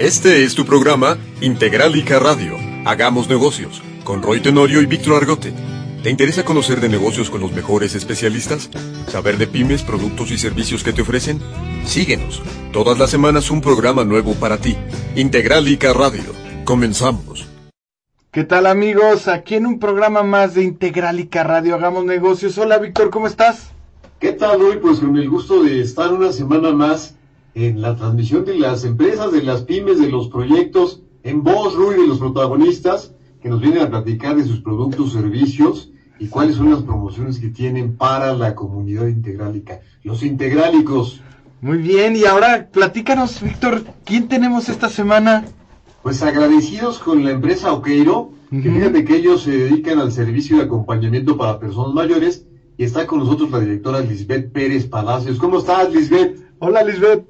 Este es tu programa Integralica Radio. Hagamos negocios con Roy Tenorio y Víctor Argote. ¿Te interesa conocer de negocios con los mejores especialistas? ¿Saber de pymes, productos y servicios que te ofrecen? Síguenos. Todas las semanas un programa nuevo para ti. Integralica Radio. Comenzamos. ¿Qué tal amigos? Aquí en un programa más de Integralica Radio Hagamos Negocios. Hola Víctor, ¿cómo estás? ¿Qué tal hoy? Pues con el gusto de estar una semana más en la transmisión de las empresas, de las pymes, de los proyectos, en voz, Rui, de los protagonistas que nos vienen a platicar de sus productos, servicios y cuáles son las promociones que tienen para la comunidad integrálica. Los integrálicos. Muy bien, y ahora platícanos, Víctor, ¿quién tenemos esta semana? Pues agradecidos con la empresa Oqueiro, que fíjate que ellos se dedican al servicio de acompañamiento para personas mayores, y está con nosotros la directora Lisbeth Pérez Palacios. ¿Cómo estás, Lisbeth? Hola, Lisbeth.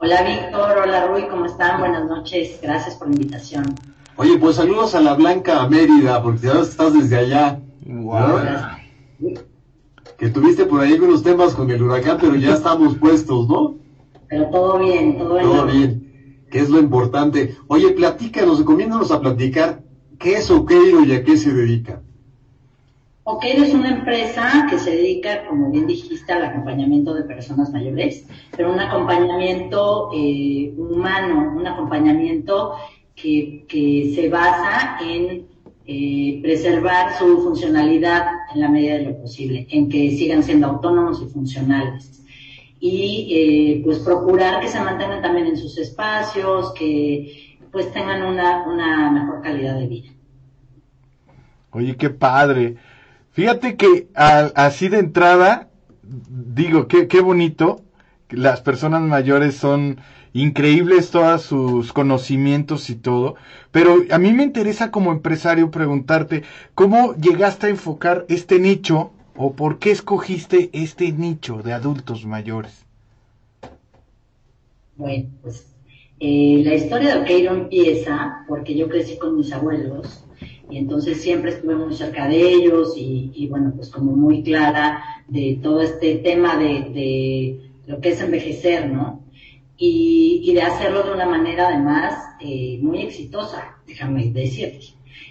Hola, Víctor. Hola, Rui. ¿Cómo están? Buenas noches. Gracias por la invitación. Oye, pues saludos a la Blanca Mérida, porque ya estás desde allá. Wow. Que tuviste por ahí unos temas con el huracán, pero ya estamos puestos, ¿no? Pero todo bien, todo bien. Todo bien, que es lo importante. Oye, platícanos, recomiéndanos a platicar qué es Oqueiro y a qué se dedica. Oqueiro es una empresa que se dedica, como bien dijiste, al acompañamiento de personas mayores, pero un acompañamiento eh, humano, un acompañamiento que, que se basa en eh, preservar su funcionalidad en la medida de lo posible, en que sigan siendo autónomos y funcionales. Y eh, pues procurar que se mantengan también en sus espacios, que pues tengan una, una mejor calidad de vida. Oye, qué padre. Fíjate que a- así de entrada, digo, qué, qué bonito, las personas mayores son increíbles todos sus conocimientos y todo, pero a mí me interesa como empresario preguntarte, ¿cómo llegaste a enfocar este nicho o por qué escogiste este nicho de adultos mayores? Bueno, pues eh, la historia de Oqueiro empieza porque yo crecí con mis abuelos y entonces siempre estuve muy cerca de ellos y, y bueno, pues como muy clara de todo este tema de, de lo que es envejecer, ¿no? Y, y de hacerlo de una manera además eh, muy exitosa, déjame decirte.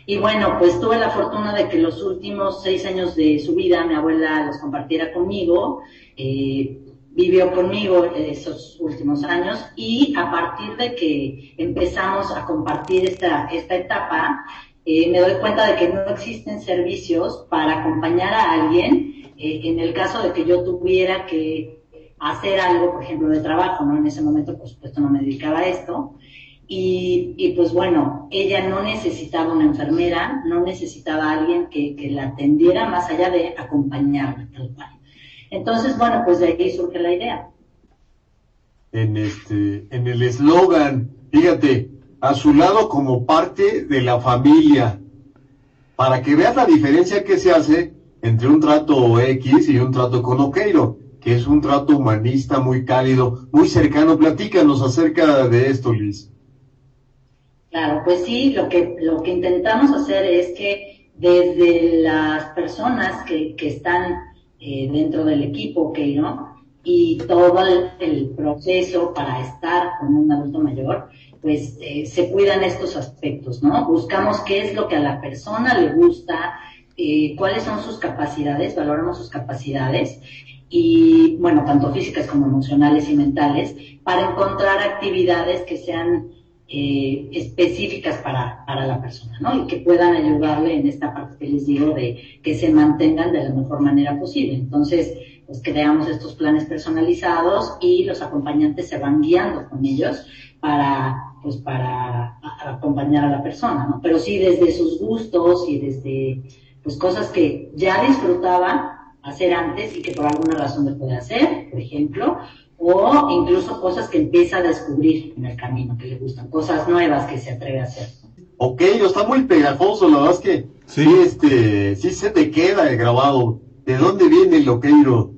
Y bueno, pues tuve la fortuna de que los últimos seis años de su vida mi abuela los compartiera conmigo. Eh, vivió conmigo esos últimos años y a partir de que empezamos a compartir esta, esta etapa, eh, me doy cuenta de que no existen servicios para acompañar a alguien eh, en el caso de que yo tuviera que hacer algo, por ejemplo, de trabajo, ¿no? En ese momento, por supuesto, no me dedicaba a esto. Y, y pues bueno, ella no necesitaba una enfermera, no necesitaba a alguien que, que la atendiera más allá de acompañarla, tal cual. Entonces, bueno, pues de ahí surge la idea. En este, en el eslogan, fíjate, a su lado como parte de la familia, para que veas la diferencia que se hace entre un trato X y un trato con Oqueiro, que es un trato humanista, muy cálido, muy cercano. Platícanos acerca de esto, Liz. Claro, pues sí, lo que, lo que intentamos hacer es que desde las personas que, que están eh, dentro del equipo. ¿no? Y todo el proceso para estar con un adulto mayor, pues eh, se cuidan estos aspectos, ¿no? Buscamos qué es lo que a la persona le gusta, eh, cuáles son sus capacidades, valoramos sus capacidades y, bueno, tanto físicas como emocionales y mentales, para encontrar actividades que sean eh, específicas para, para la persona, ¿no? Y que puedan ayudarle en esta parte que les digo de que se mantengan de la mejor manera posible. Entonces, pues creamos estos planes personalizados y los acompañantes se van guiando con ellos para, pues para acompañar a la persona, ¿no? Pero sí desde sus gustos y desde, pues cosas que ya disfrutaba hacer antes y que por alguna razón le puede hacer, por ejemplo, o incluso cosas que empieza a descubrir en el camino, que le gustan, cosas nuevas que se atreve a hacer. Oqueiro está muy pegajoso, la verdad es que Sí. sí, este, sí se te queda el grabado. ¿De dónde viene el Oqueiro?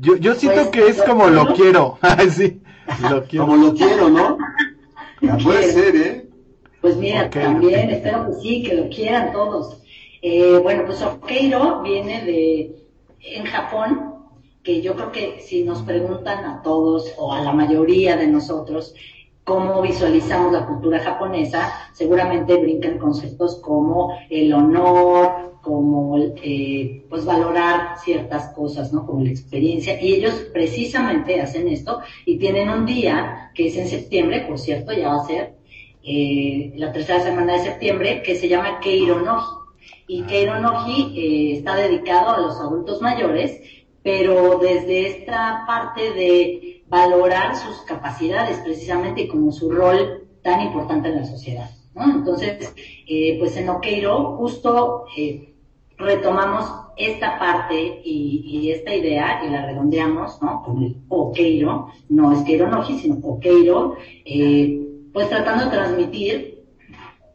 Yo, yo siento Pues, que es como lo quiero. Sí, lo quiero. Como lo quiero, ¿no? Ya puede ser, ¿eh? Pues mira, también espero que sí, que lo quieran todos. Eh, bueno, pues Okeiro viene de, en Japón, que yo creo que si nos preguntan a todos o a la mayoría de nosotros, cómo visualizamos la cultura japonesa, seguramente brincan conceptos como el honor, como eh, pues valorar ciertas cosas, ¿no? Como la experiencia. Y ellos precisamente hacen esto y tienen un día que es en septiembre, por cierto, ya va a ser eh, la tercera semana de septiembre, que se llama Keironoji. Y Keironoji eh, está dedicado a los adultos mayores, pero desde esta parte de valorar sus capacidades precisamente como su rol tan importante en la sociedad. Entonces, eh, pues en Okeiro justo eh, retomamos esta parte y, esta idea y la redondeamos, ¿no? Con el Okeiro, no es Keironoji, sino Okeiro, eh, pues tratando de transmitir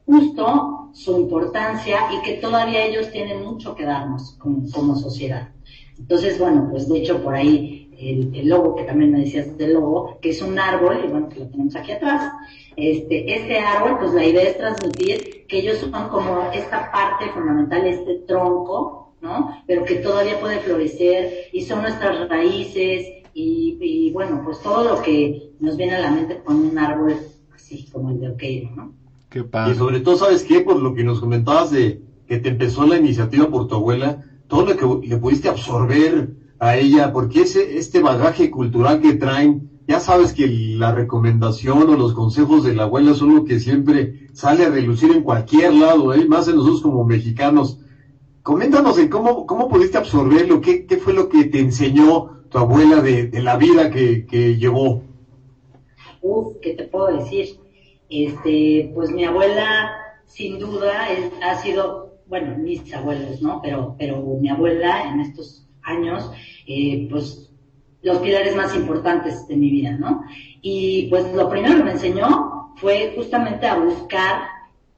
justo su importancia y que todavía ellos tienen mucho que darnos como, como sociedad. Entonces, bueno, pues de hecho por ahí el, logo, que también me decías del logo, que es un árbol, y bueno, que lo tenemos aquí atrás. Este, este árbol, pues la idea es transmitir que ellos son como esta parte fundamental, este tronco, ¿no? Pero que todavía puede florecer y son nuestras raíces y, bueno, pues todo lo que nos viene a la mente con un árbol así como el de Oqueiro, ¿no? Qué padre. Y sobre todo, ¿sabes qué? Por lo que nos comentabas de que te empezó la iniciativa por tu abuela, todo lo que le pudiste absorber a ella, porque ese, este bagaje cultural que traen, ya sabes que la recomendación o los consejos de la abuela son lo que siempre sale a relucir en cualquier lado, ¿eh? más en nosotros como mexicanos. Coméntanos en cómo, cómo pudiste absorberlo, qué, qué fue lo que te enseñó tu abuela de, la vida que, que llevó. Uf, ¿qué te puedo decir? Este, pues mi abuela, sin duda, ha sido, bueno, mis abuelos, ¿no? Pero, pero mi abuela en estos años, eh, pues los pilares más importantes de mi vida, ¿no? Y pues lo primero que me enseñó fue justamente a buscar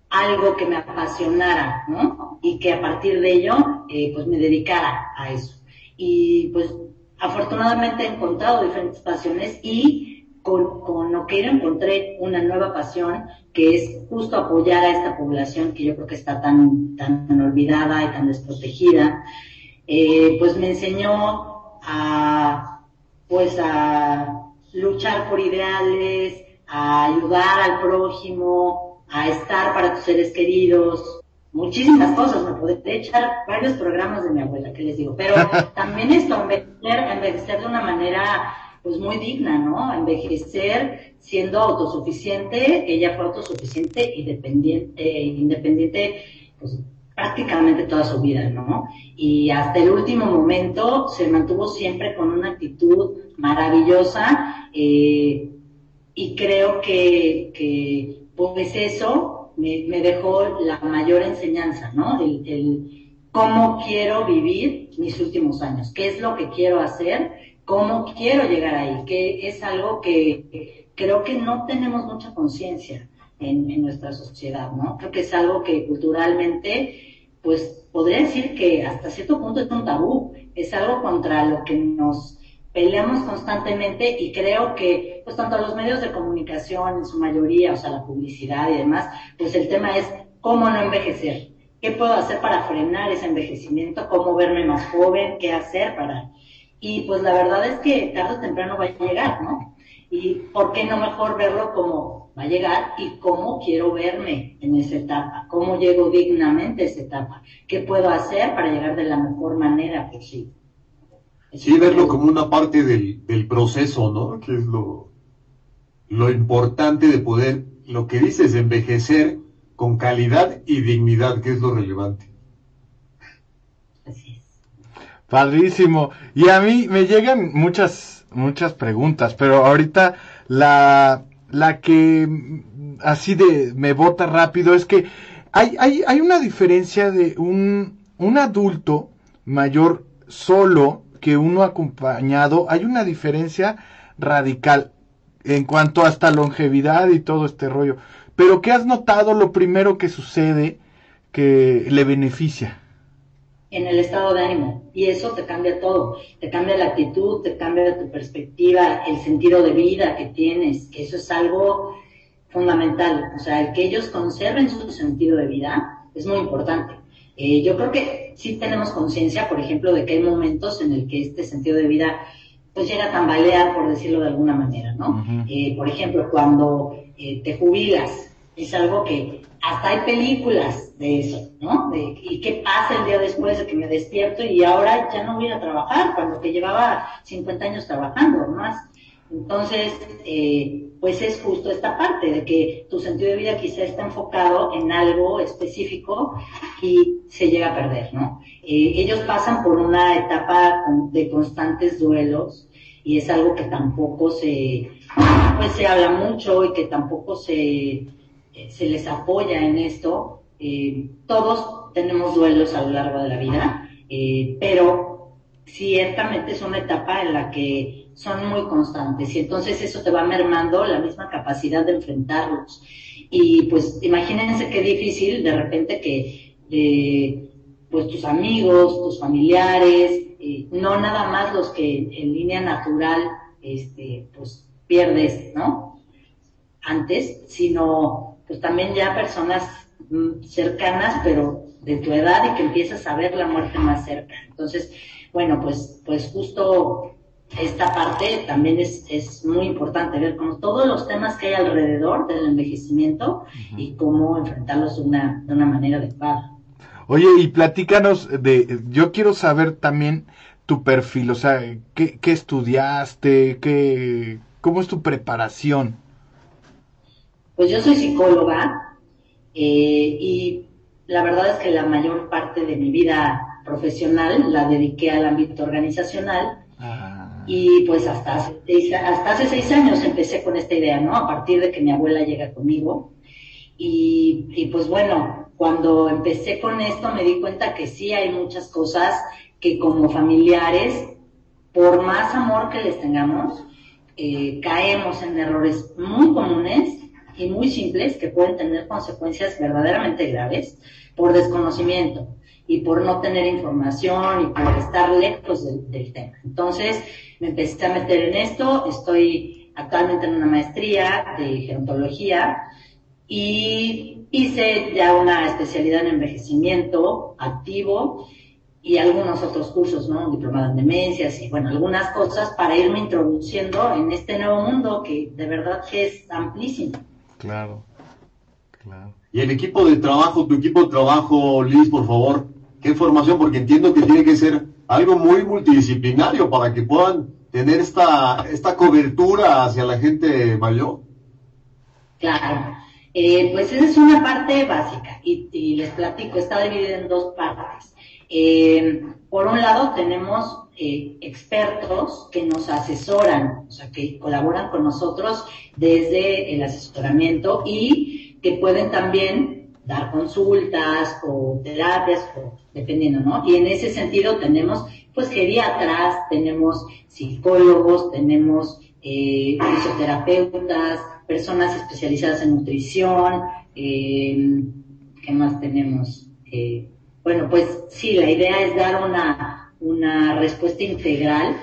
algo que me apasionara, ¿no? Y que a partir de ello, eh, pues me dedicara a eso. Y pues afortunadamente he encontrado diferentes pasiones y con, con lo que encontré una nueva pasión que es justo apoyar a esta población que yo creo que está tan, tan olvidada y tan desprotegida. Eh, pues me enseñó a, pues a luchar por ideales, a ayudar al prójimo, a estar para tus seres queridos, muchísimas cosas, me podría echar varios programas de mi abuela, que les digo, pero también esto, envejecer, envejecer de una manera pues muy digna, ¿no? Envejecer siendo autosuficiente, ella fue autosuficiente y dependiente, independiente, pues prácticamente toda su vida, ¿no? Y hasta el último momento se mantuvo siempre con una actitud maravillosa eh, y creo que, que pues eso me, me, dejó la mayor enseñanza, ¿no? El, el cómo quiero vivir mis últimos años, qué es lo que quiero hacer, cómo quiero llegar ahí, que es algo que creo que no tenemos mucha conciencia en, nuestra sociedad, ¿no? Creo que es algo que culturalmente, pues podría decir que hasta cierto punto es un tabú, es algo contra lo que nos peleamos constantemente y creo que, pues tanto los medios de comunicación en su mayoría, o sea, la publicidad y demás, pues el tema es cómo no envejecer. ¿Qué puedo hacer para frenar ese envejecimiento? ¿Cómo verme más joven? ¿Qué hacer para...? Y pues la verdad es que tarde o temprano va a llegar, ¿no? Y ¿por qué no mejor verlo como va a llegar y cómo quiero verme en esa etapa, cómo llego dignamente a esa etapa, qué puedo hacer para llegar de la mejor manera posible. Sí, verlo como una parte del, del proceso, ¿no? Que es lo, lo importante de poder, lo que dices, envejecer con calidad y dignidad, que es lo relevante. Así es. Padrísimo. Y a mí me llegan muchas, muchas preguntas, pero ahorita la, la que mm, así de me bota rápido es que hay, hay, hay una diferencia de un, un adulto mayor solo que uno acompañado, hay una diferencia radical en cuanto hasta longevidad y todo este rollo. Pero ¿qué has notado lo primero que sucede que le beneficia? En el estado de ánimo y eso te cambia todo, te cambia la actitud, te cambia tu perspectiva, el sentido de vida que tienes, que eso es algo fundamental, o sea, el que ellos conserven su sentido de vida es muy importante. Eh, yo creo que sí tenemos conciencia, por ejemplo, de que hay momentos en el que este sentido de vida pues llega a tambalear, por decirlo de alguna manera, ¿no? Eh, por ejemplo, cuando eh, te jubilas. Es algo que hasta hay películas de eso, ¿no? De, ¿Y qué pasa el día después de que me despierto y ahora ya no voy a trabajar, cuando que llevaba 50 años trabajando más? Entonces, eh, pues es justo esta parte de que tu sentido de vida quizá está enfocado en algo específico y se llega a perder, ¿no? Eh, ellos pasan por una etapa de constantes duelos y es algo que tampoco se, pues se habla mucho y que tampoco se, eh, se les apoya en esto. Eh, todos tenemos duelos a lo largo de la vida, eh, pero ciertamente es una etapa en la que son muy constantes y entonces eso te va mermando la misma capacidad de enfrentarlos. Y pues imagínense qué difícil de repente que eh, pues tus amigos, tus familiares, eh, no nada más los que en línea natural este, pues pierdes, ¿no? Antes, sino pues también ya personas cercanas, pero de tu edad y que empiezas a ver la muerte más cerca. Entonces, bueno, pues, pues justo esta parte también es, es muy importante ver como todos los temas que hay alrededor del envejecimiento y cómo enfrentarlos de una, de una manera adecuada. Oye, y platícanos de, yo quiero saber también tu perfil, o sea, ¿qué, qué estudiaste? Qué, ¿Cómo es tu preparación? Pues yo soy psicóloga eh, y la verdad es que la mayor parte de mi vida profesional la dediqué al ámbito organizacional. Ah, y pues hasta hace, seis, hasta hace seis años empecé con esta idea, ¿no? A partir de que mi abuela llega conmigo. Y, y pues bueno, cuando empecé con esto me di cuenta que sí hay muchas cosas que como familiares, por más amor que les tengamos, eh, caemos en errores muy comunes y muy simples que pueden tener consecuencias verdaderamente graves por desconocimiento y por no tener información y por estar lejos del, tema. Entonces me empecé a meter en esto, estoy actualmente en una maestría de gerontología y hice ya una especialidad en envejecimiento activo y algunos otros cursos, ¿no? Diplomado en demencias y bueno, algunas cosas para irme introduciendo en este nuevo mundo que de verdad que es amplísimo. Claro, claro. Y el equipo de trabajo, tu equipo de trabajo, Liz, por favor, qué formación, porque entiendo que tiene que ser algo muy multidisciplinario para que puedan tener esta, esta cobertura hacia la gente mayor. Claro. Eh, pues esa es una parte básica y, y les platico, está dividida en dos partes. Eh, por un lado tenemos eh, expertos que nos asesoran, o sea, que colaboran con nosotros desde el asesoramiento y que pueden también dar consultas o terapias, o dependiendo, ¿no? Y en ese sentido tenemos, pues, geriatras, tenemos psicólogos, tenemos eh, fisioterapeutas, personas especializadas en nutrición, eh, ¿qué más tenemos? Bueno, pues sí, la idea es dar una, una respuesta integral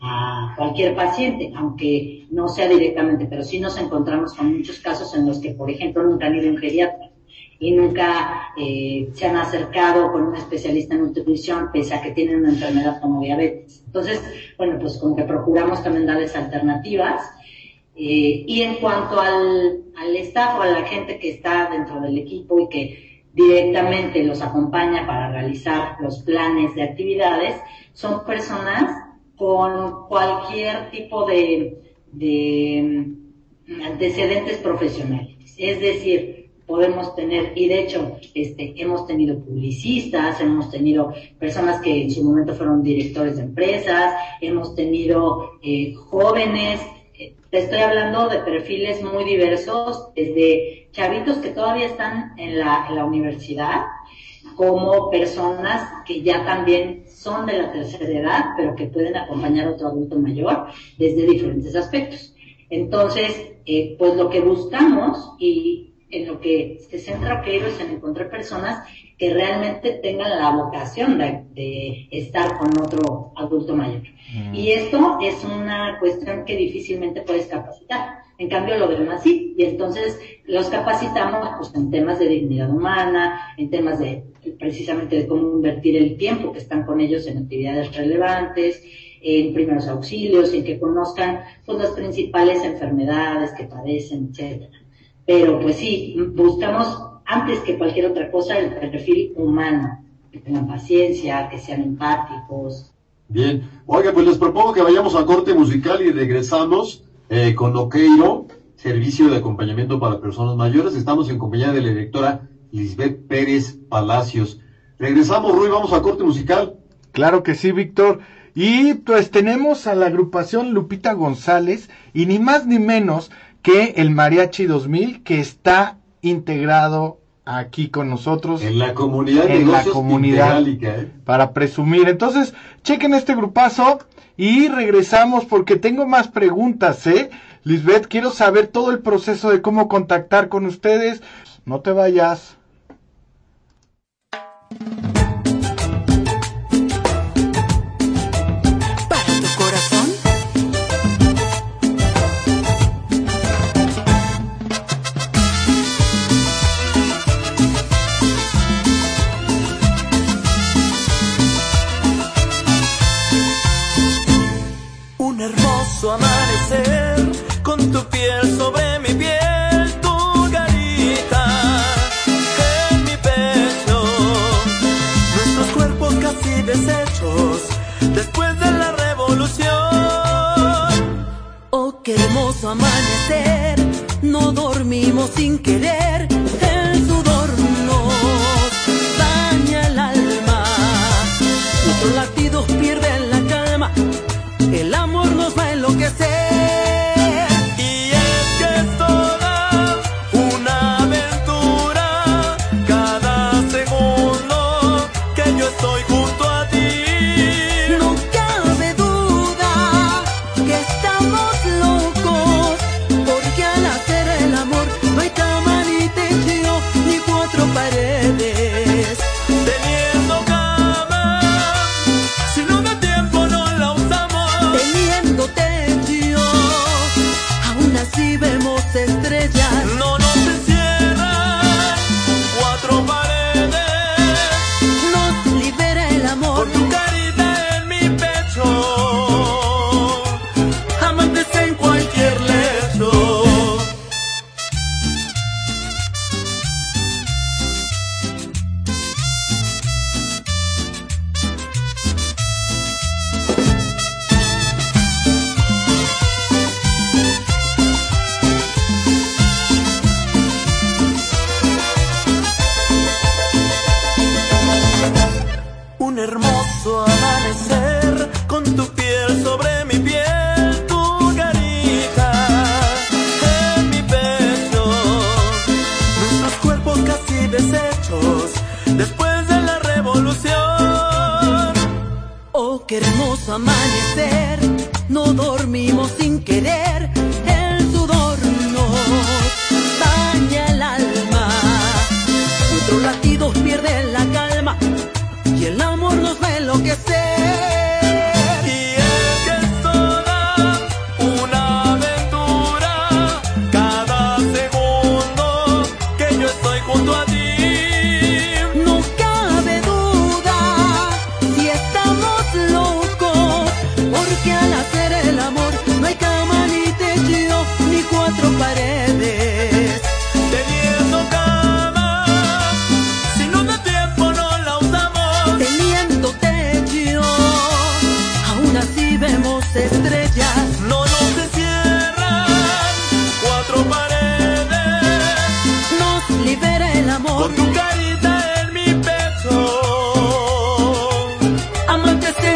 a cualquier paciente, aunque no sea directamente, pero sí nos encontramos con muchos casos en los que, por ejemplo, nunca han ido a un geriatra y nunca eh, se han acercado con un especialista en nutrición pese a que tienen una enfermedad como diabetes. Entonces, bueno, pues como que procuramos también darles alternativas. Eh, y en cuanto al, al staff o a la gente que está dentro del equipo y que directamente los acompaña para realizar los planes de actividades, son personas con cualquier tipo de, de antecedentes profesionales. Es decir, podemos tener, y de hecho, este, hemos tenido publicistas, hemos tenido personas que en su momento fueron directores de empresas, hemos tenido eh, jóvenes, eh, te estoy hablando de perfiles muy diversos, desde chavitos que todavía están en la, en la universidad, como personas que ya también son de la tercera edad, pero que pueden acompañar a otro adulto mayor desde diferentes aspectos. Entonces, eh, pues lo que buscamos y en lo que se centra Queiro es en encontrar personas que realmente tengan la vocación de, de estar con otro adulto mayor. Mm. Y esto es una cuestión que difícilmente puedes capacitar. En cambio, lo demás sí. Y entonces los capacitamos pues, en temas de dignidad humana, en temas de precisamente de cómo invertir el tiempo que están con ellos en actividades relevantes, en primeros auxilios, en que conozcan pues, las principales enfermedades que padecen, etcétera. pero pues sí, buscamos antes que cualquier otra cosa el perfil humano, que tengan paciencia, que sean empáticos. Bien, oiga, pues les propongo que vayamos a corte musical y regresamos eh, con Oqueiro, Servicio de Acompañamiento para Personas Mayores. Estamos en compañía de la directora Lisbeth Pérez Palacios. Regresamos, Rui, vamos a corte musical. Claro que sí, Víctor. Y pues tenemos a la agrupación Lupita González y ni más ni menos que el Mariachi 2000 que está integrado aquí con nosotros. En la comunidad de en la comunidad ¿eh? para presumir. Entonces, chequen este grupazo y regresamos porque tengo más preguntas, ¿eh? Lisbeth, quiero saber todo el proceso de cómo contactar con ustedes. No te vayas. Amanecer, no dormimos sin querer, el sudor nos daña el alma, nuestros latidos pierden la calma, el amor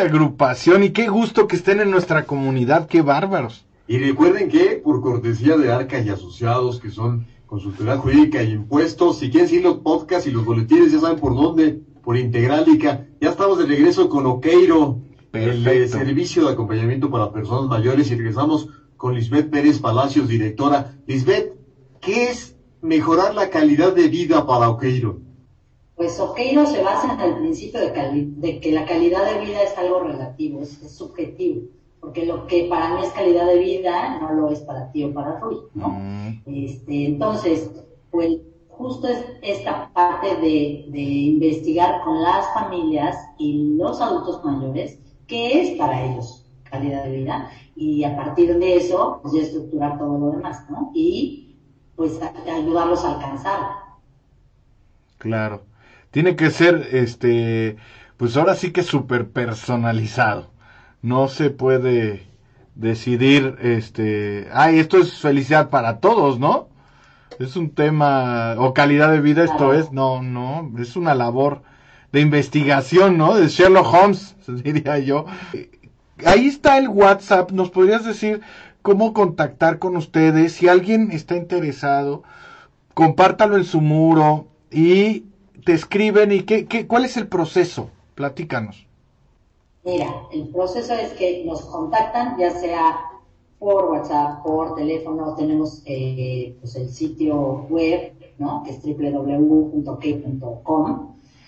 agrupación y qué gusto que estén en nuestra comunidad, qué bárbaros. Y recuerden que por cortesía de Arca y Asociados, que son consultoría jurídica y impuestos, si quieren seguir los podcasts y los boletines, ya saben por dónde, por Integralica. Ya estamos de regreso con Oqueiro, el servicio de acompañamiento para personas mayores y regresamos con Lisbeth Pérez Palacios, directora. Lisbeth, ¿qué es mejorar la calidad de vida para Oqueiro? Pues Oqueiro se basa en el principio de, que la calidad de vida es algo relativo, es, subjetivo, porque lo que para mí es calidad de vida no lo es para ti o para Rui, ¿no? Mm. Este, entonces, pues justo es esta parte de, de investigar con las familias y los adultos mayores qué es para ellos calidad de vida y a partir de eso pues ya estructurar todo lo demás, ¿no? Y pues ayudarlos a alcanzar. Claro. Tiene que ser, este, pues ahora sí que súper personalizado. No se puede decidir, este, ay, esto es felicidad para todos, ¿no? Es un tema, o calidad de vida, esto es, no, no, es una labor de investigación, ¿no? De Sherlock Holmes, diría yo. Ahí está el WhatsApp, ¿nos podrías decir cómo contactar con ustedes? Si alguien está interesado, compártalo en su muro y te escriben y qué, qué, cuál es el proceso. Platícanos. Mira, el proceso es que nos contactan, ya sea por WhatsApp, por teléfono, tenemos eh, pues el sitio web, ¿no? Que es www.k.com.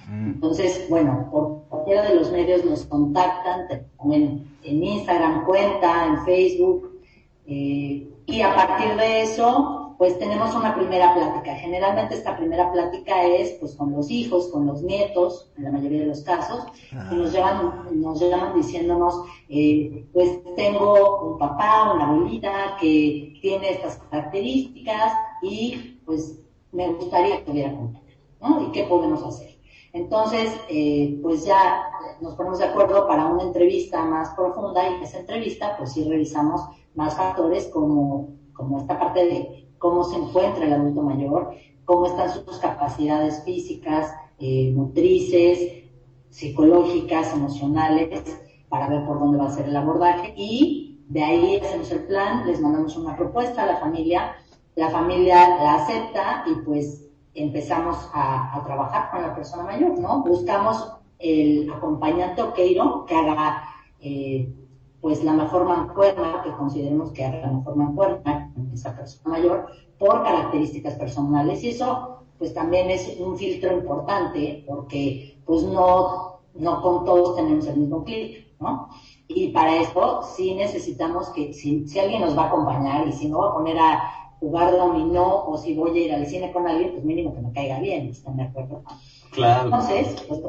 Mm. Entonces, bueno, por cualquiera de los medios nos contactan, te ponen en Instagram cuenta, en Facebook, eh, y a partir de eso pues tenemos una primera plática. Generalmente esta primera plática es pues con los hijos, con los nietos, en la mayoría de los casos, y nos llaman, nos llaman diciéndonos, eh, pues tengo un papá, una abuelita que tiene estas características y pues me gustaría que estuviera conmigo, ¿no? ¿Y qué podemos hacer? Entonces, eh, pues ya nos ponemos de acuerdo para una entrevista más profunda y en esa entrevista pues sí revisamos más factores como, como esta parte de cómo se encuentra el adulto mayor, cómo están sus capacidades físicas, eh, motrices, psicológicas, emocionales, para ver por dónde va a ser el abordaje y de ahí hacemos el plan, les mandamos una propuesta a la familia, la familia la acepta y pues empezamos a, trabajar con la persona mayor, ¿no? Buscamos el acompañante oqueiro que haga eh, pues la mejor mancuerna, que consideremos que haga la mejor mancuerna con esa persona mayor, por características personales. Y eso, pues también es un filtro importante, porque pues no, no con todos tenemos el mismo clic, ¿no? Y para eso sí necesitamos que, si, si alguien nos va a acompañar y si no va a poner a jugar dominó o si voy a ir al cine con alguien, pues mínimo que me caiga bien, ¿están de acuerdo? Claro. Entonces, pues,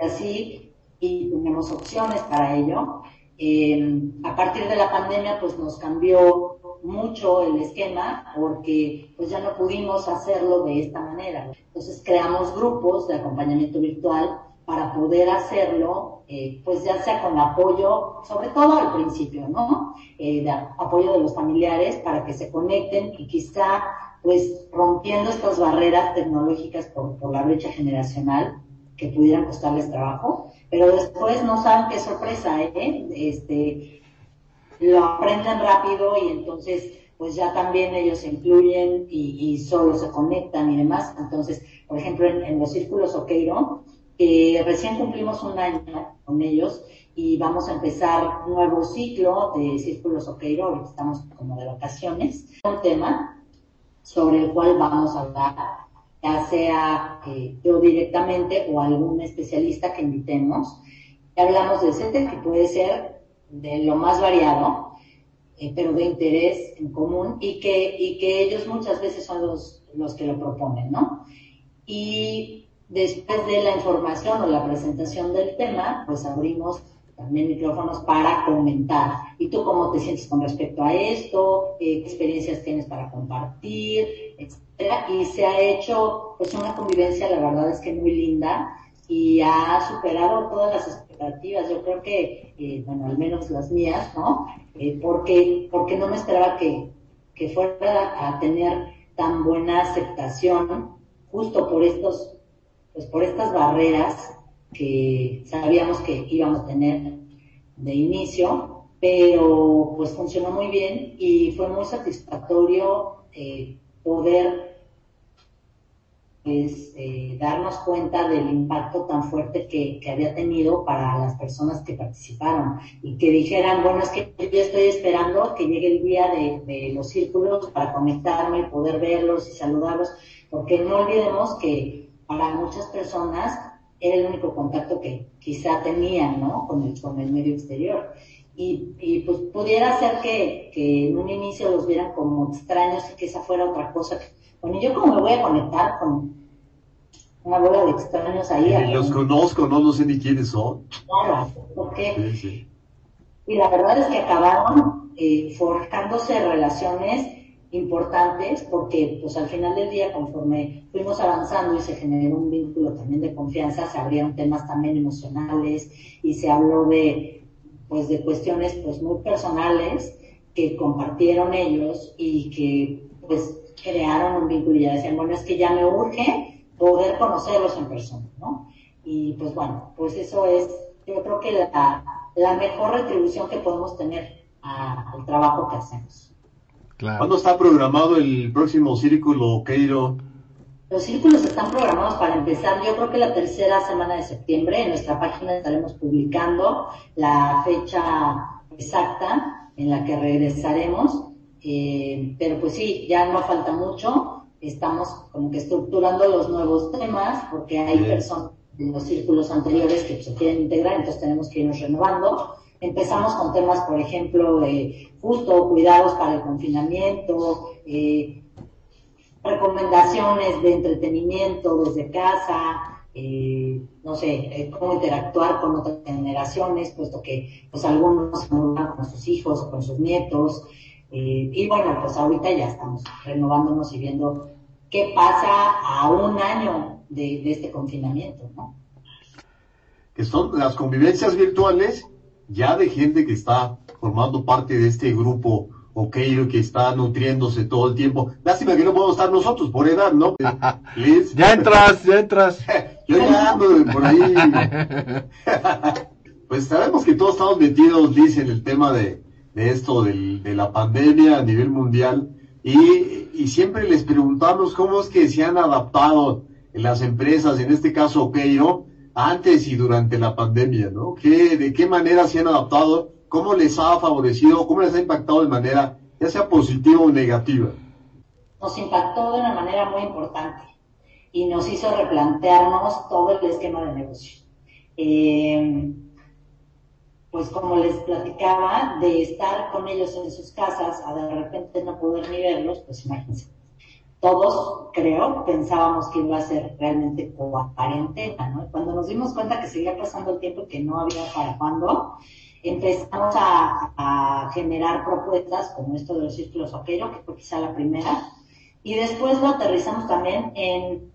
así, y tenemos opciones para ello. A partir de la pandemia, pues nos cambió mucho el esquema porque pues ya no pudimos hacerlo de esta manera. Entonces creamos grupos de acompañamiento virtual para poder hacerlo, eh, pues ya sea con apoyo, sobre todo al principio, ¿no? Eh, de apoyo de los familiares para que se conecten y quizá pues rompiendo estas barreras tecnológicas por, por la brecha generacional que pudieran costarles trabajo, pero después no saben qué sorpresa, ¿eh? Este, lo aprenden rápido y entonces pues ya también ellos se incluyen y, solo se conectan y demás. Entonces, por ejemplo, en, los círculos Oqueiro, que recién cumplimos un año con ellos y vamos a empezar un nuevo ciclo de círculos Oqueiro, estamos como de vacaciones, un tema sobre el cual vamos a hablar, ya sea eh, yo directamente o algún especialista que invitemos. Y hablamos de tema que puede ser de lo más variado, eh, pero de interés en común y que, y que ellos muchas veces son los, los que lo proponen, ¿no? Y después de la información o la presentación del tema, pues abrimos también micrófonos para comentar. ¿Y tú cómo te sientes con respecto a esto? ¿Qué experiencias tienes para compartir? Etcétera. Y se ha hecho pues una convivencia, la verdad es que muy linda y ha superado todas las expectativas. Yo creo que, eh, bueno, al menos las mías, ¿no? Eh, porque, porque no me esperaba que, que fuera a tener tan buena aceptación justo por estos, pues por estas barreras que sabíamos que íbamos a tener de inicio, pero pues funcionó muy bien y fue muy satisfactorio eh, poder pues eh, darnos cuenta del impacto tan fuerte que, había tenido para las personas que participaron y que dijeran, bueno, es que yo estoy esperando que llegue el día de, de los círculos para conectarme y poder verlos y saludarlos, porque no olvidemos que para muchas personas era el único contacto que quizá tenían, ¿no? Con el, con el medio exterior. Y, y pues pudiera ser que, que en un inicio los vieran como extraños y que esa fuera otra cosa. Bueno, yo como me voy a conectar con una bola de extraños ahí. Los conozco, no, no sé ni quiénes son. Claro, ¿por qué? Sí, sí. Y la verdad es que acabaron eh, forjándose relaciones importantes porque pues al final del día conforme fuimos avanzando y se generó un vínculo también de confianza se abrieron temas también emocionales y se habló de pues de cuestiones pues muy personales que compartieron ellos y que pues crearon un vínculo y ya decían bueno es que ya me urge poder conocerlos en persona no y pues bueno pues eso es yo creo que la, la mejor retribución que podemos tener a, al trabajo que hacemos Claro. ¿Cuándo está programado el próximo círculo, Keiro? Los círculos están programados para empezar, yo creo que la tercera semana de septiembre. En nuestra página estaremos publicando la fecha exacta en la que regresaremos. Eh, pero pues sí, ya no falta mucho. Estamos como que estructurando los nuevos temas porque hay personas en los círculos anteriores que se quieren integrar, entonces tenemos que irnos renovando. Empezamos con temas, por ejemplo, de justo cuidados para el confinamiento, eh, recomendaciones de entretenimiento desde casa, eh, no sé, eh, cómo interactuar con otras generaciones, puesto que pues algunos se mudan con sus hijos con sus nietos. y bueno, pues ahorita ya estamos renovándonos y viendo qué pasa a un año de, de este confinamiento, ¿no? Que son las convivencias virtuales ya de gente que está formando parte de este grupo ok, que está nutriéndose todo el tiempo. Lástima que no podemos estar nosotros por edad, ¿no? Liz. ya entras, ya entras. Yo ya ando por ahí. pues sabemos que todos estamos metidos, Liz, en el tema de, de esto, del, de la pandemia a nivel mundial. Y, y siempre les preguntamos cómo es que se han adaptado las empresas, en este caso Okeiro, antes y durante la pandemia, ¿no? ¿Qué, ¿De qué manera se han adaptado? ¿Cómo les ha favorecido? ¿Cómo les ha impactado de manera, ya sea positiva o negativa? Nos impactó de una manera muy importante y nos hizo replantearnos todo el esquema de negocio. Eh, pues como les platicaba, de estar con ellos en sus casas a de repente no poder ni verlos, pues imagínense todos, creo, pensábamos que iba a ser realmente cuarentena, ¿no? Cuando nos dimos cuenta que seguía pasando el tiempo y que no había para cuándo, empezamos a, generar propuestas como esto de los círculos aquello, que fue quizá la primera, y después lo aterrizamos también en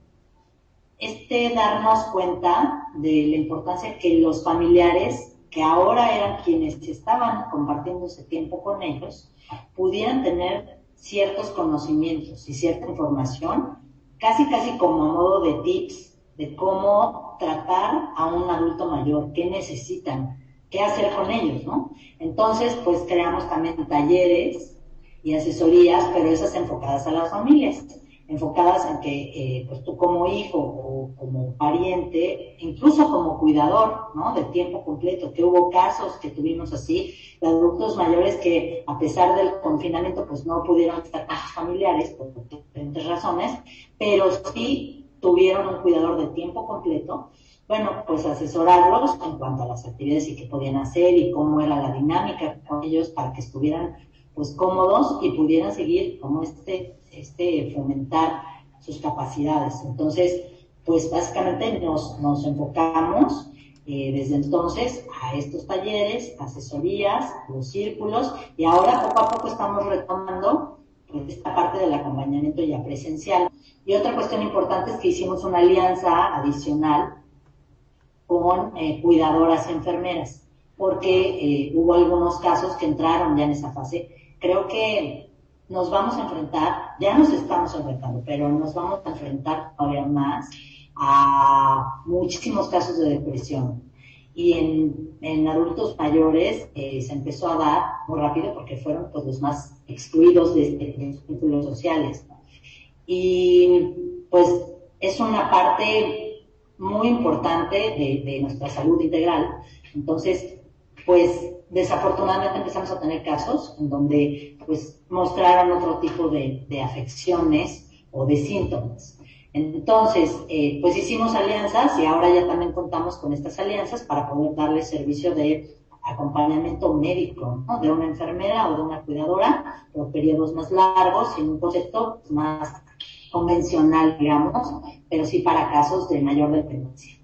este darnos cuenta de la importancia que los familiares, que ahora eran quienes estaban compartiendo ese tiempo con ellos, pudieran tener ciertos conocimientos y cierta información, casi casi como a modo de tips de cómo tratar a un adulto mayor, qué necesitan, qué hacer con ellos, ¿no? Entonces, pues creamos también talleres y asesorías, pero esas enfocadas a las familias enfocadas en que eh, pues tú como hijo o como pariente, incluso como cuidador, ¿no? De tiempo completo, que hubo casos que tuvimos así, de adultos mayores que a pesar del confinamiento pues no pudieron estar sus familiares por diferentes razones, pero sí tuvieron un cuidador de tiempo completo, bueno, pues asesorarlos en cuanto a las actividades y qué podían hacer y cómo era la dinámica con ellos para que estuvieran pues cómodos y pudieran seguir como este este, fomentar sus capacidades. Entonces, pues básicamente nos, nos enfocamos eh, desde entonces a estos talleres, asesorías, los círculos, y ahora poco a poco estamos retomando pues, esta parte del acompañamiento ya presencial. Y otra cuestión importante es que hicimos una alianza adicional con eh, cuidadoras enfermeras, porque eh, hubo algunos casos que entraron ya en esa fase. Creo que nos vamos a enfrentar, ya nos estamos enfrentando, pero nos vamos a enfrentar todavía más a muchísimos casos de depresión. Y en, adultos mayores eh, se empezó a dar muy rápido porque fueron pues, los más excluidos de, los círculos sociales. Y pues es una parte muy importante de, nuestra salud integral. Entonces, pues desafortunadamente empezamos a tener casos en donde pues mostraron otro tipo de, de afecciones o de síntomas. Entonces, eh, pues hicimos alianzas y ahora ya también contamos con estas alianzas para poder darle servicio de acompañamiento médico, ¿no? de una enfermera o de una cuidadora, por periodos más largos y en un concepto más convencional, digamos, pero sí para casos de mayor dependencia.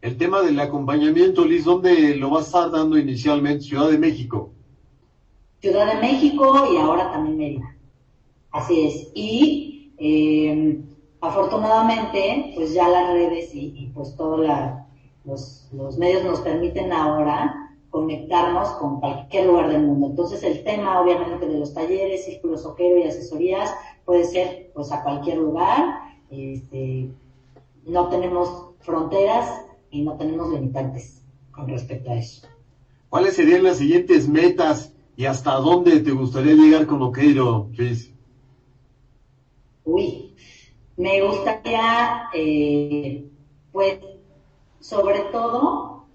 El tema del acompañamiento, Liz, ¿dónde lo va a estar dando inicialmente? Ciudad de México. Ciudad de México y ahora también Mérida. Así es. Y eh, afortunadamente, pues ya las redes y, y pues todos los, los medios nos permiten ahora conectarnos con cualquier lugar del mundo. Entonces el tema, obviamente, de los talleres, círculos ojero y asesorías puede ser pues a cualquier lugar. Este, no tenemos fronteras y no tenemos limitantes con respecto a eso. ¿Cuáles serían las siguientes metas y hasta dónde te gustaría llegar con Oqueiro, Liz? Uy, me gustaría, eh, pues, sobre todo,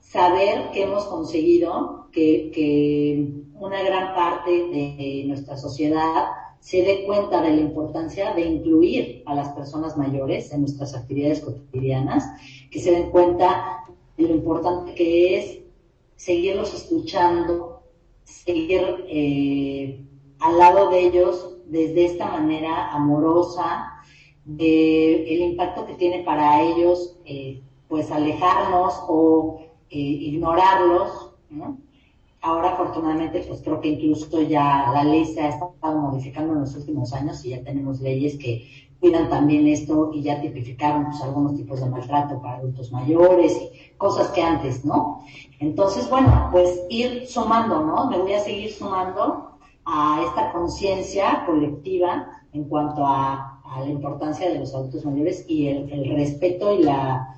saber que hemos conseguido que, que una gran parte de nuestra sociedad se dé cuenta de la importancia de incluir a las personas mayores en nuestras actividades cotidianas, que se den cuenta de lo importante que es seguirlos escuchando, seguir eh, al lado de ellos desde esta manera amorosa, de el impacto que tiene para ellos, eh, pues alejarnos o eh, ignorarlos, ¿no? Ahora, afortunadamente, pues creo que incluso ya la ley se ha estado modificando en los últimos años y ya tenemos leyes que cuidan también esto y ya tipificaron pues, algunos tipos de maltrato para adultos mayores y cosas que antes, ¿no? Entonces, bueno, pues ir sumando, ¿no? Me voy a seguir sumando a esta conciencia colectiva en cuanto a, a, la importancia de los adultos mayores y el, el respeto y la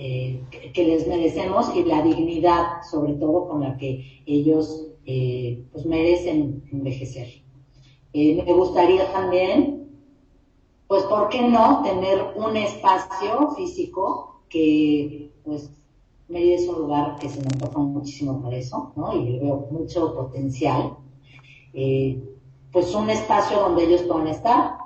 eh, que les merecemos y la dignidad, sobre todo con la que ellos eh, pues merecen envejecer. Eh, me gustaría también, pues, ¿por qué no tener un espacio físico que, pues, Mérida es un lugar que se me antoja muchísimo por eso, ¿no? Y veo mucho potencial. Pues un espacio donde ellos puedan estar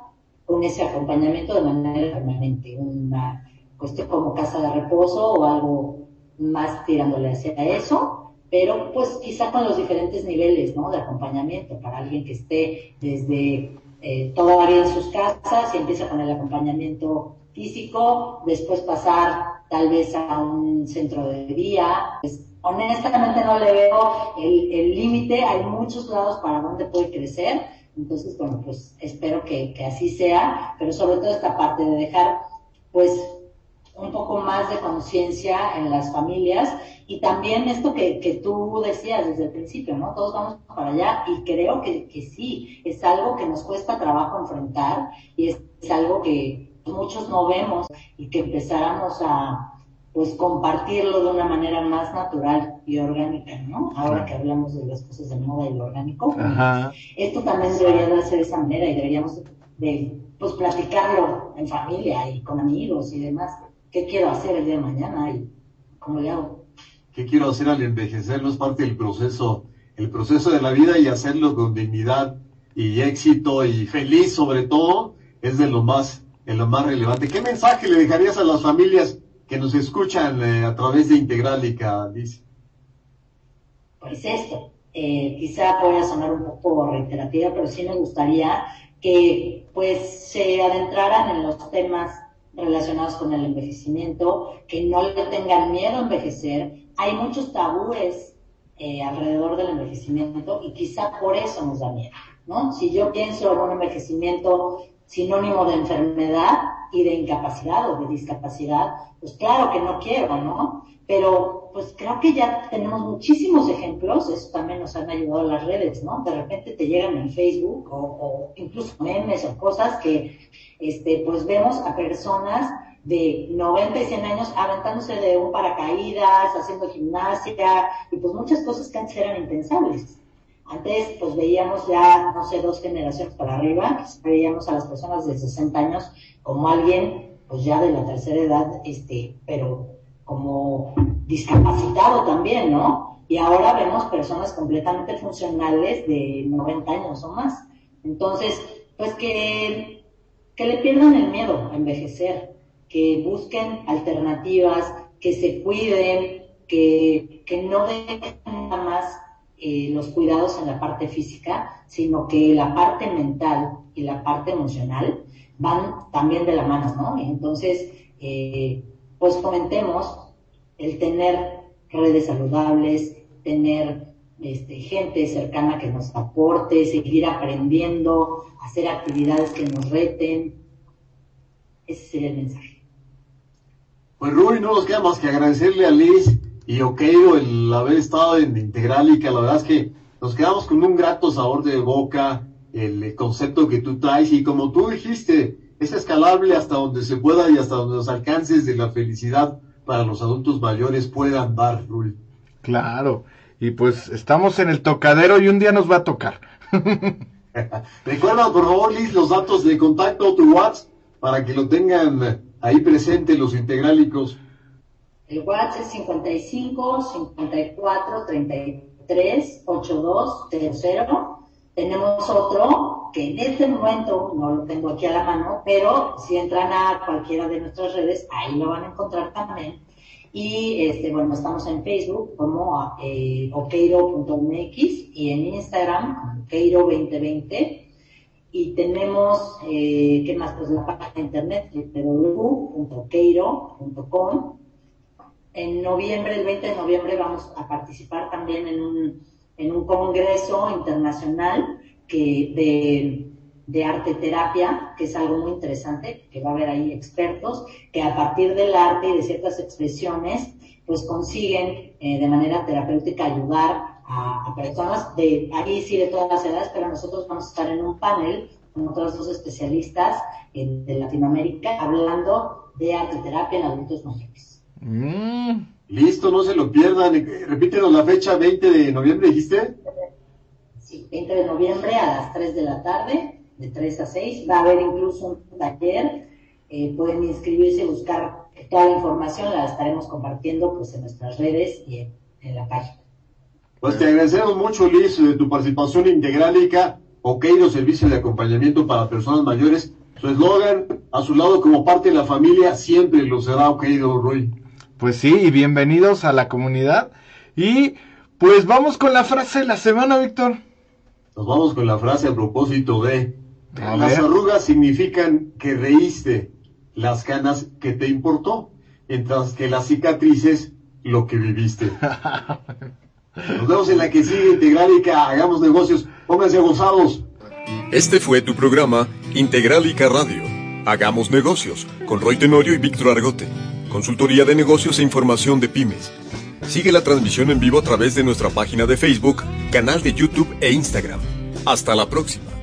con ese acompañamiento de manera permanente, una cuestión como casa de reposo o algo más tirándole hacia eso, pero pues quizá con los diferentes niveles, ¿no? De acompañamiento para alguien que esté desde eh, todavía en sus casas y empieza con el acompañamiento físico, después pasar tal vez a un centro de día. Pues, honestamente no le veo el límite, hay muchos lados para donde puede crecer, entonces bueno, pues espero que, que así sea, pero sobre todo esta parte de dejar pues un poco más de conciencia en las familias y también esto que, que, tú decías desde el principio, ¿no? Todos vamos para allá y creo que, que sí, es algo que nos cuesta trabajo enfrentar y es, es, algo que muchos no vemos y que empezáramos a pues compartirlo de una manera más natural y orgánica, ¿no? Ahora que hablamos de las cosas de moda y lo orgánico, Ajá. esto también debería de ser de esa manera y deberíamos de pues platicarlo en familia y con amigos y demás qué quiero hacer el día de mañana y cómo le hago. ¿Qué quiero hacer al envejecer? No es parte del proceso, el proceso de la vida y hacerlo con dignidad y éxito y feliz sobre todo es de lo más, de lo más relevante. ¿Qué mensaje le dejarías a las familias que nos escuchan eh, a través de Integralica, Liz? Pues esto, eh, quizá pueda sonar un poco reiterativa, pero sí me gustaría que pues se adentraran en los temas relacionados con el envejecimiento, que no le tengan miedo a envejecer. Hay muchos tabúes eh, alrededor del envejecimiento y quizá por eso nos da miedo, ¿no? Si yo pienso en un envejecimiento sinónimo de enfermedad y de incapacidad o de discapacidad, pues claro que no quiero, ¿no? Pero pues creo que ya tenemos muchísimos ejemplos, eso también nos han ayudado las redes, ¿no? De repente te llegan en Facebook o, incluso memes o cosas que este, pues vemos a personas de 90 y 100 años aventándose de un paracaídas, haciendo gimnasia y pues muchas cosas que antes eran impensables. Antes, pues veíamos ya, no sé, dos generaciones para arriba, veíamos a las personas de 60 años como alguien, pues ya de la tercera edad, este, pero como discapacitado también, ¿no? Y ahora vemos personas completamente funcionales de 90 años o más. Entonces, pues que, que le pierdan el miedo a envejecer, que busquen alternativas, que se cuiden, que, que no dejen nada más eh, los cuidados en la parte física, sino que la parte mental y la parte emocional van también de la mano, ¿no? Entonces, eh, pues fomentemos el tener redes saludables, tener este, gente cercana que nos aporte, seguir aprendiendo, hacer actividades que nos reten. Ese sería el mensaje. Pues Rui, no nos queda más que agradecerle a Liz y Oqueiro el haber estado en Integral y que la verdad es que nos quedamos con un grato sabor de boca, el concepto que tú traes y como tú dijiste, es escalable hasta donde se pueda y hasta donde los alcances de la felicidad para los adultos mayores puedan dar, Rui. Claro, y pues estamos en el tocadero y un día nos va a tocar. Recuerda, por favor, Liz, los datos de contacto, tu WhatsApp, para que lo tengan ahí presente los integrálicos. El WhatsApp es 55 54 33 82 00. Tenemos otro que en este momento no lo tengo aquí a la mano, pero si entran a cualquiera de nuestras redes, ahí lo van a encontrar también. Y este, bueno, estamos en Facebook como eh, okeiro.mx y en Instagram, okeiro2020. Y tenemos, eh, ¿qué más? Pues la página de internet www.okeiro.com en noviembre, el 20 de noviembre, vamos a participar también en un, en un congreso internacional que de, de arte terapia, que es algo muy interesante, que va a haber ahí expertos que a partir del arte y de ciertas expresiones, pues consiguen eh, de manera terapéutica ayudar a, personas de ahí sí de todas las edades, pero nosotros vamos a estar en un panel con otros dos especialistas eh, de Latinoamérica hablando de arte terapia en adultos mayores. Mm. Listo, no se lo pierdan. Repítenos la fecha, 20 de noviembre, dijiste. Sí, 20 de noviembre a las 3 de la tarde, de 3 a 6. Va a haber incluso un taller. Eh, pueden inscribirse buscar toda la información. La estaremos compartiendo pues, en nuestras redes y en, la página. Pues te agradecemos mucho, Liz, de tu participación integrálica. Oqueiro, servicio de acompañamiento para personas mayores. Su eslogan, a su lado como parte de la familia, siempre lo será Oqueiro, Roy. Pues sí, y bienvenidos a la comunidad. Y pues vamos con la frase de la semana, Víctor. Nos vamos con la frase a propósito de... las arrugas significan que reíste, las canas que te importó, mientras que las cicatrices lo que viviste. Nos vemos en la que sigue Integralica, hagamos negocios, pónganse gozados. Este fue tu programa Integralica Radio. Hagamos negocios con Roy Tenorio y Víctor Argote consultoría de negocios e información de pymes. Sigue la transmisión en vivo a través de nuestra página de Facebook, canal de YouTube e Instagram. Hasta la próxima.